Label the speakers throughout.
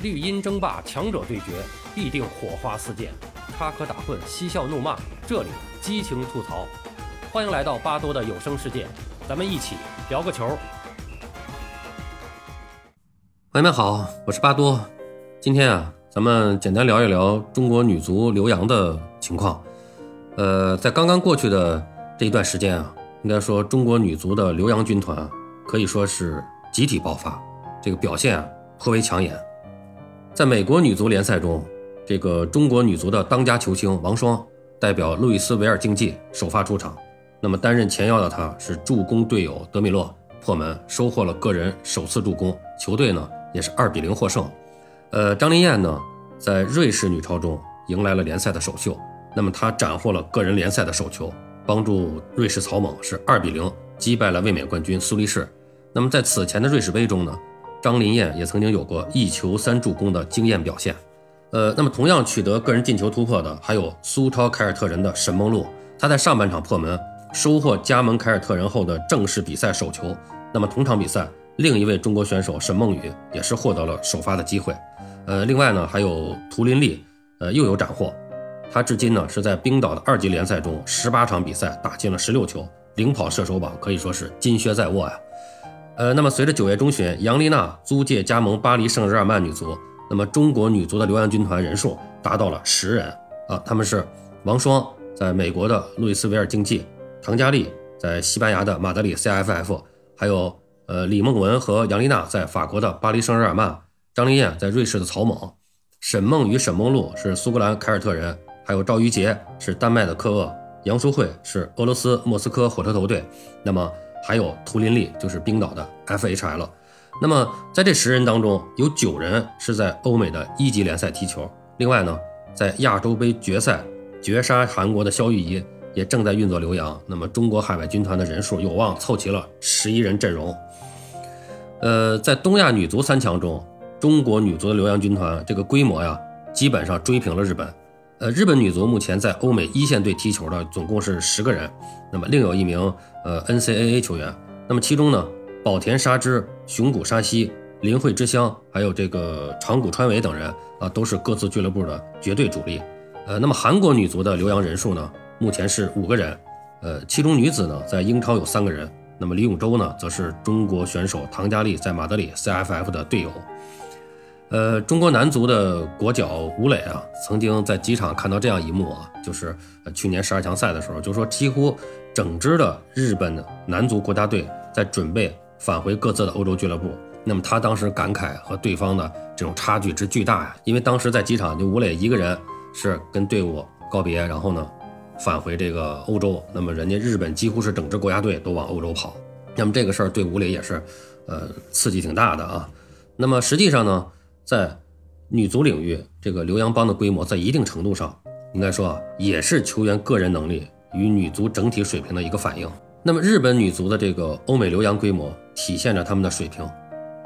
Speaker 1: 绿茵争霸，强者对决，必定火花四溅；插科打诨，嬉笑怒骂，这里激情吐槽。欢迎来到巴多的有声世界，咱们一起聊个球。朋友们好，我是巴多。今天啊，咱们简单聊一聊中国女足留洋的情况。呃，在刚刚过去的这一段时间啊，应该说中国女足的留洋军团啊可以说是集体爆发，这个表现啊颇为抢眼。在美国女足联赛中，这个中国女足的当家球星王霜代表路易斯维尔竞技首发出场。那么担任前腰的她是助攻队友德米洛破门，收获了个人首次助攻，球队呢也是二比零获胜。呃，张琳艳呢在瑞士女超中迎来了联赛的首秀，那么她斩获了个人联赛的首球，帮助瑞士草蜢是二比零击败了卫冕冠军苏黎世。那么在此前的瑞士杯中呢？张琳艳也曾经有过一球三助攻的惊艳表现，呃，那么同样取得个人进球突破的还有苏超凯尔特人的沈梦露，她在上半场破门，收获加盟凯尔特人后的正式比赛首球。那么同场比赛，另一位中国选手沈梦雨也是获得了首发的机会。呃，另外呢，还有图林利，呃，又有斩获，他至今呢是在冰岛的二级联赛中十八场比赛打进了十六球，领跑射手榜可以说是金靴在握呀。呃，那么随着九月中旬杨丽娜租借加盟巴黎圣日耳曼女足，那么中国女足的留洋军团人数达到了十人啊，他们是王霜在美国的路易斯维尔竞技，唐佳丽在西班牙的马德里 CFF，还有呃李梦雯和杨丽娜在法国的巴黎圣日耳曼，张琳艳在瑞士的草蜢，沈梦与沈梦露是苏格兰凯尔特人，还有赵瑜杰是丹麦的科厄，杨淑慧是俄罗斯莫斯科火车头队，那么。还有图林利，就是冰岛的 FHL。那么在这十人当中，有九人是在欧美的一级联赛踢球。另外呢，在亚洲杯决赛绝杀韩国的肖玉怡也正在运作留洋。那么中国海外军团的人数有望凑齐了十一人阵容。呃，在东亚女足三强中，中国女足的留洋军团这个规模呀，基本上追平了日本。呃，日本女足目前在欧美一线队踢球的总共是十个人，那么另有一名呃 NCAA 球员，那么其中呢，宝田沙织、熊谷沙希、林惠之香，还有这个长谷川唯等人啊，都是各自俱乐部的绝对主力。呃，那么韩国女足的留洋人数呢，目前是五个人，呃，其中女子呢在英超有三个人，那么李永洲呢，则是中国选手唐佳丽在马德里 CFF 的队友。呃，中国男足的国脚吴磊啊，曾经在机场看到这样一幕啊，就是去年十二强赛的时候，就说几乎整支的日本的男足国家队在准备返回各自的欧洲俱乐部。那么他当时感慨和对方的这种差距之巨大呀，因为当时在机场就吴磊一个人是跟队伍告别，然后呢返回这个欧洲。那么人家日本几乎是整支国家队都往欧洲跑。那么这个事儿对吴磊也是呃刺激挺大的啊。那么实际上呢？在女足领域，这个留洋帮的规模在一定程度上，应该说啊，也是球员个人能力与女足整体水平的一个反应。那么日本女足的这个欧美留洋规模，体现着他们的水平。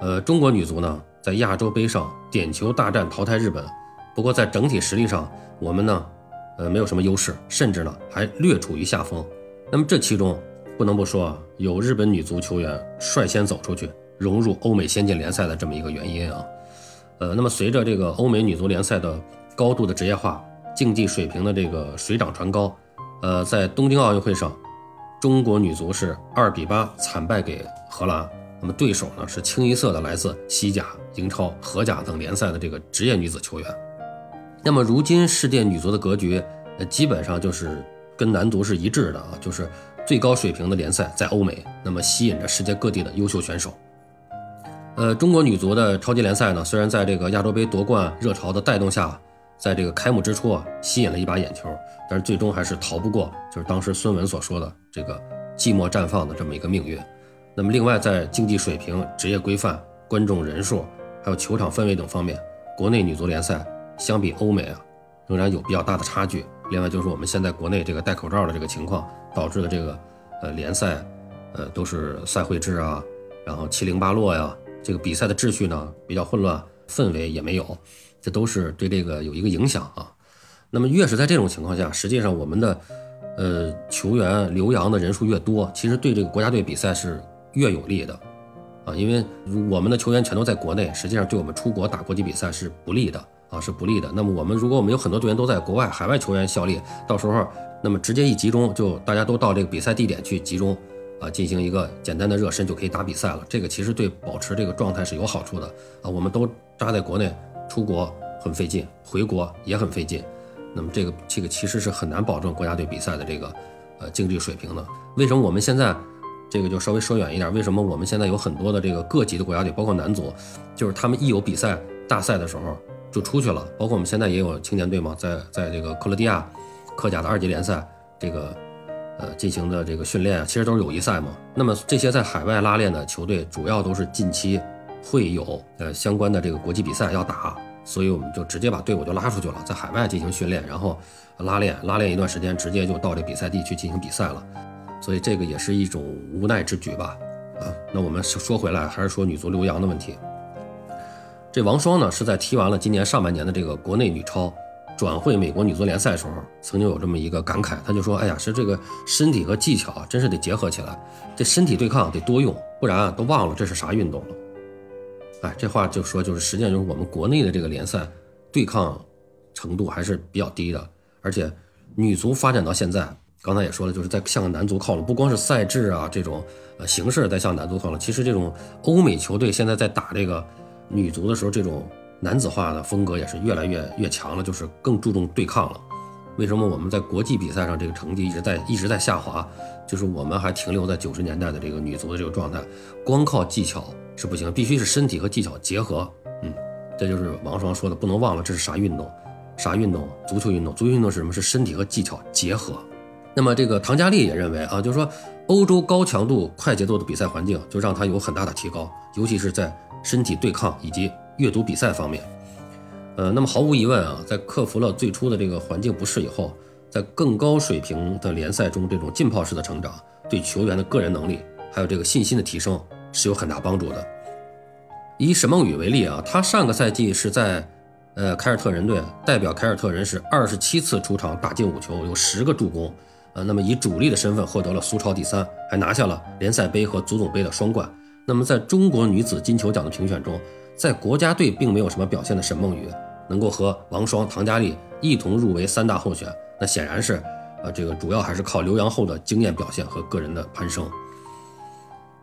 Speaker 1: 呃，中国女足呢，在亚洲杯上点球大战淘汰日本，不过在整体实力上，我们呢，呃，没有什么优势，甚至呢还略处于下风。那么这其中不能不说啊，有日本女足球员率先走出去，融入欧美先进联赛的这么一个原因啊。呃，那么随着这个欧美女足联赛的高度的职业化，竞技水平的这个水涨船高，呃，在东京奥运会上，中国女足是二比八惨败给荷兰。那么对手呢是清一色的来自西甲、英超、荷甲等联赛的这个职业女子球员。那么如今世界女足的格局，呃，基本上就是跟男足是一致的啊，就是最高水平的联赛在欧美，那么吸引着世界各地的优秀选手。呃，中国女足的超级联赛呢，虽然在这个亚洲杯夺冠热潮的带动下，在这个开幕之初啊，吸引了一把眼球，但是最终还是逃不过就是当时孙文所说的这个寂寞绽放的这么一个命运。那么，另外在竞技水平、职业规范、观众人数，还有球场氛围等方面，国内女足联赛相比欧美啊，仍然有比较大的差距。另外就是我们现在国内这个戴口罩的这个情况导致的这个呃联赛，呃都是赛会制啊，然后七零八落呀。这个比赛的秩序呢比较混乱，氛围也没有，这都是对这个有一个影响啊。那么越是在这种情况下，实际上我们的呃球员留洋的人数越多，其实对这个国家队比赛是越有利的。啊，因为我们的球员全都在国内，实际上对我们出国打国际比赛是不利的啊，是不利的。那么我们如果我们有很多队员都在国外，海外球员效力，到时候那么直接一集中，就大家都到这个比赛地点去集中啊，进行一个简单的热身就可以打比赛了。这个其实对保持这个状态是有好处的啊。我们都扎在国内，出国很费劲，回国也很费劲。那么这个这个其实是很难保证国家队比赛的这个呃竞技水平的。为什么我们现在？这个就稍微说远一点，为什么我们现在有很多的这个各级的国家队，包括男足，就是他们一有比赛大赛的时候就出去了。包括我们现在也有青年队嘛，在在这个克罗地亚克甲的二级联赛这个呃进行的这个训练啊，其实都是友谊赛嘛。那么这些在海外拉练的球队，主要都是近期会有呃相关的这个国际比赛要打，所以我们就直接把队伍就拉出去了，在海外进行训练，然后拉练拉练一段时间，直接就到这比赛地去进行比赛了。所以这个也是一种无奈之举吧，啊，那我们说回来，还是说女足留洋的问题。这王霜呢，是在踢完了今年上半年的这个国内女超，转会美国女足联赛的时候，曾经有这么一个感慨，他就说：“哎呀，是这个身体和技巧啊，真是得结合起来，这身体对抗得多用，不然啊，都忘了这是啥运动了。”哎，这话就说，就是实际上就是我们国内的这个联赛对抗程度还是比较低的，而且女足发展到现在。刚才也说了，就是在向男足靠拢，不光是赛制啊这种呃形式在向男足靠拢，其实这种欧美球队现在在打这个女足的时候，这种男子化的风格也是越来越越强了，就是更注重对抗了。为什么我们在国际比赛上这个成绩一直在一直在下滑？就是我们还停留在九十年代的这个女足的这个状态，光靠技巧是不行，必须是身体和技巧结合。嗯，这就是王双说的，不能忘了这是啥运动？啥运动？足球运动。足球运动是什么？是身体和技巧结合。那么这个唐佳丽也认为啊，就是说欧洲高强度、快节奏的比赛环境就让他有很大的提高，尤其是在身体对抗以及阅读比赛方面。呃，那么毫无疑问啊，在克服了最初的这个环境不适以后，在更高水平的联赛中，这种浸泡式的成长对球员的个人能力还有这个信心的提升是有很大帮助的。以沈梦雨为例啊，他上个赛季是在呃凯尔特人队代表凯尔特人是二十七次出场打进五球，有十个助攻。呃，那么以主力的身份获得了苏超第三，还拿下了联赛杯和足总杯的双冠。那么在中国女子金球奖的评选中，在国家队并没有什么表现的沈梦雨，能够和王霜、唐佳丽一同入围三大候选，那显然是，呃，这个主要还是靠留洋后的经验表现和个人的攀升。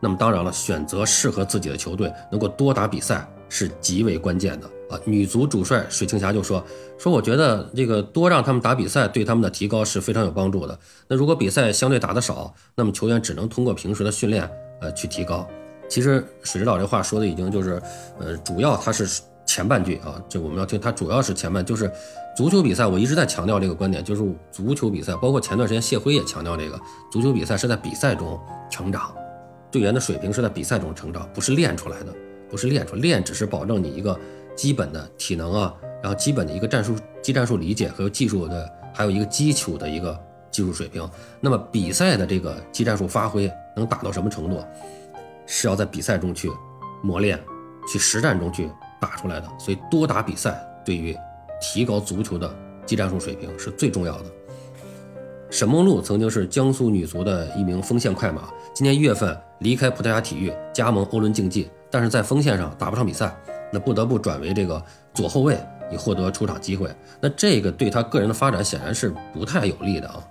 Speaker 1: 那么当然了，选择适合自己的球队，能够多打比赛是极为关键的。啊，女足主帅水庆霞就说说，我觉得这个多让他们打比赛，对他们的提高是非常有帮助的。那如果比赛相对打得少，那么球员只能通过平时的训练，呃，去提高。其实水指导这话说的已经就是，呃，主要他是前半句啊，这我们要听，他主要是前半，就是足球比赛，我一直在强调这个观点，就是足球比赛，包括前段时间谢辉也强调这个，足球比赛是在比赛中成长，队员的水平是在比赛中成长，不是练出来的，不是练出来，练只是保证你一个。基本的体能啊，然后基本的一个战术、技战术理解和技术的，还有一个基础的一个技术水平。那么比赛的这个技战术发挥能达到什么程度，是要在比赛中去磨练、去实战中去打出来的。所以多打比赛对于提高足球的技战术水平是最重要的。沈梦露曾经是江苏女足的一名锋线快马，今年一月份离开葡萄牙体育，加盟欧伦竞技，但是在锋线上打不上比赛。那不得不转为这个左后卫，以获得出场机会。那这个对他个人的发展显然是不太有利的啊。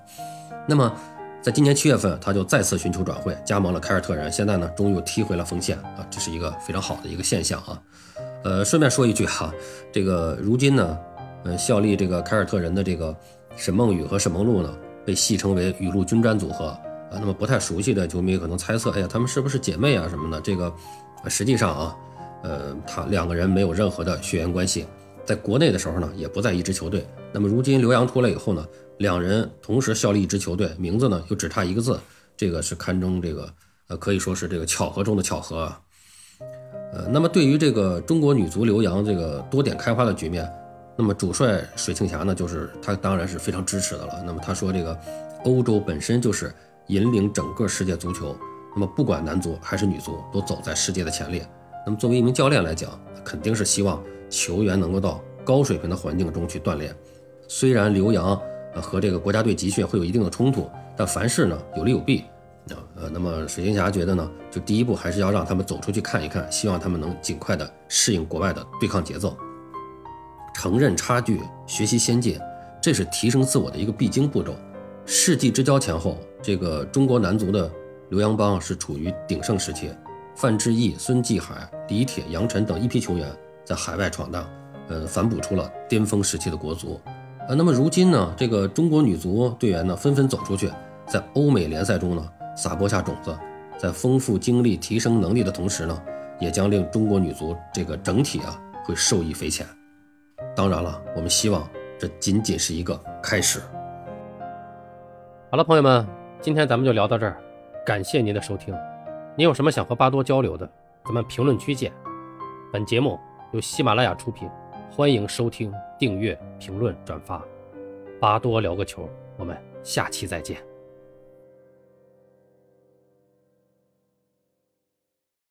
Speaker 1: 那么，在今年七月份，他就再次寻求转会，加盟了凯尔特人。现在呢，终于又踢回了锋线啊，这是一个非常好的一个现象啊。呃，顺便说一句哈，这个如今呢，呃，效力这个凯尔特人的这个沈梦雨和沈梦露呢，被戏称为“雨露均沾组合”啊。那么不太熟悉的球迷可能猜测，哎呀，他们是不是姐妹啊什么的？这个实际上啊。呃，他两个人没有任何的血缘关系，在国内的时候呢，也不在一支球队。那么如今留洋出来以后呢，两人同时效力一支球队，名字呢又只差一个字，这个是堪称这个呃，可以说是这个巧合中的巧合。啊呃，那么对于这个中国女足留洋这个多点开花的局面，那么主帅水庆霞呢，就是他当然是非常支持的了。那么他说，这个欧洲本身就是引领整个世界足球，那么不管男足还是女足，都走在世界的前列。那么作为一名教练来讲，肯定是希望球员能够到高水平的环境中去锻炼。虽然留洋和这个国家队集训会有一定的冲突，但凡事呢有利有弊。呃，那么水行侠觉得呢，就第一步还是要让他们走出去看一看，希望他们能尽快的适应国外的对抗节奏，承认差距，学习先进，这是提升自我的一个必经步骤。世纪之交前后，这个中国男足的刘洋帮是处于鼎盛时期，范志毅、孙继海、李铁、杨晨等一批球员在海外闯荡，呃，反哺出了巅峰时期的国足。啊，那么如今呢，这个中国女足队员呢纷纷走出去，在欧美联赛中呢撒播下种子，在丰富经历、提升能力的同时呢，也将令中国女足这个整体啊会受益匪浅。当然了，我们希望这仅仅是一个开始。
Speaker 2: 好了，朋友们，今天咱们就聊到这儿，感谢您的收听。您有什么想和巴多交流的，咱们评论区见。本节目由喜马拉雅出品，欢迎收听、订阅、评论、转发。巴多聊个球，我们下期再见。